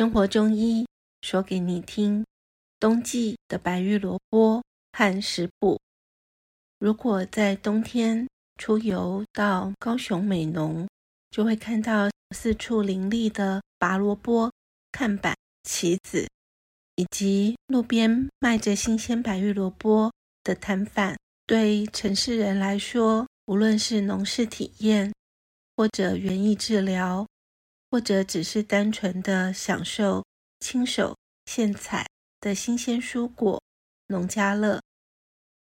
生活中医说给你听，冬季的白玉萝卜和食补。如果在冬天出游到高雄美浓，就会看到四处林立的拔萝卜看板、旗子，以及路边卖着新鲜白玉萝卜的摊贩。对城市人来说，无论是农事体验，或者园艺治疗，或者只是单纯的享受亲手现采的新鲜蔬果，农家乐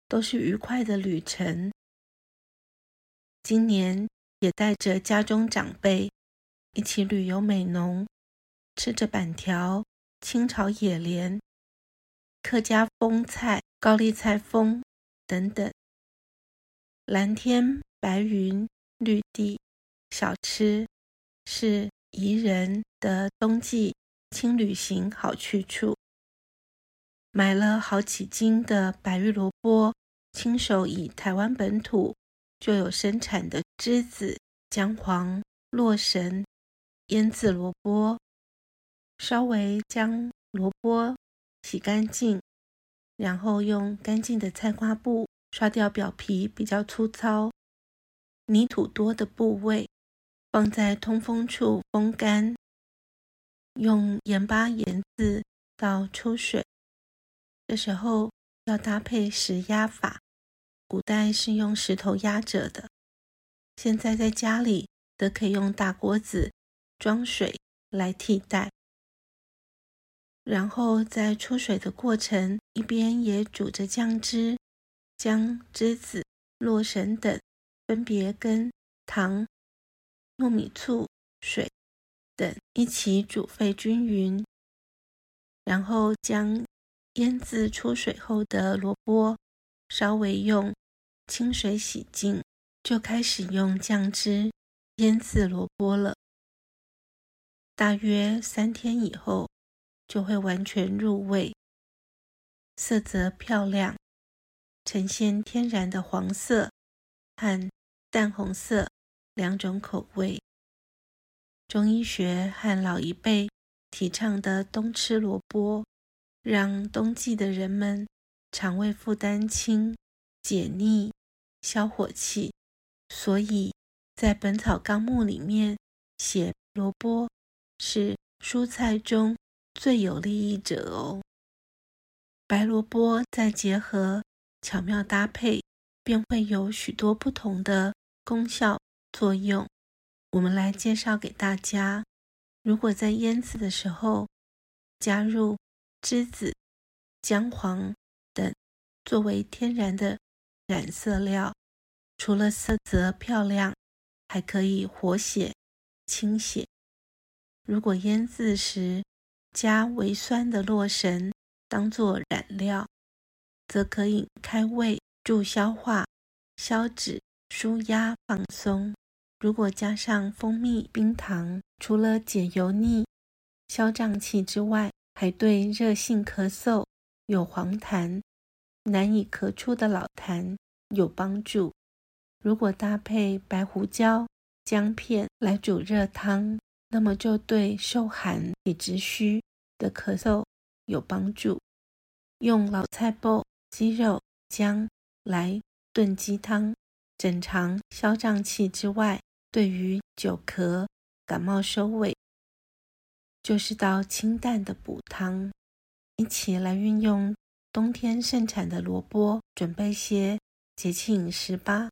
都是愉快的旅程。今年也带着家中长辈一起旅游美浓，吃着板条、清炒野莲、客家风菜、高丽菜风等等，蓝天白云、绿地。小吃是宜人的冬季轻旅行好去处。买了好几斤的白玉萝卜，亲手以台湾本土就有生产的栀子、姜黄、洛神腌制萝卜，稍微将萝卜洗干净，然后用干净的菜瓜布刷掉表皮比较粗糙、泥土多的部位。放在通风处风干，用盐巴盐渍到出水。这时候要搭配石压法，古代是用石头压着的，现在在家里则可以用大锅子装水来替代。然后在出水的过程，一边也煮着酱汁，将栀子、洛神等分别跟糖。糯米醋、水等一起煮沸均匀，然后将腌渍出水后的萝卜稍微用清水洗净，就开始用酱汁腌渍萝卜了。大约三天以后，就会完全入味，色泽漂亮，呈现天然的黄色和淡红色。两种口味，中医学和老一辈提倡的冬吃萝卜，让冬季的人们肠胃负担轻、解腻、消火气。所以在《本草纲目》里面写萝卜是蔬菜中最有利益者哦。白萝卜再结合巧妙搭配，便会有许多不同的功效。作用，我们来介绍给大家。如果在腌制的时候加入栀子、姜黄等作为天然的染色料，除了色泽漂亮，还可以活血清血。如果腌制时加微酸的洛神当做染料，则可以开胃、助消化、消脂。舒压放松，如果加上蜂蜜、冰糖，除了解油腻、消胀气之外，还对热性咳嗽、有黄痰、难以咳出的老痰有帮助。如果搭配白胡椒、姜片来煮热汤，那么就对受寒、体质虚的咳嗽有帮助。用老菜脯、鸡肉、姜来炖鸡汤。整肠消胀气之外，对于久咳、感冒收尾，就是到清淡的补汤。一起来运用冬天盛产的萝卜，准备些节气饮食吧。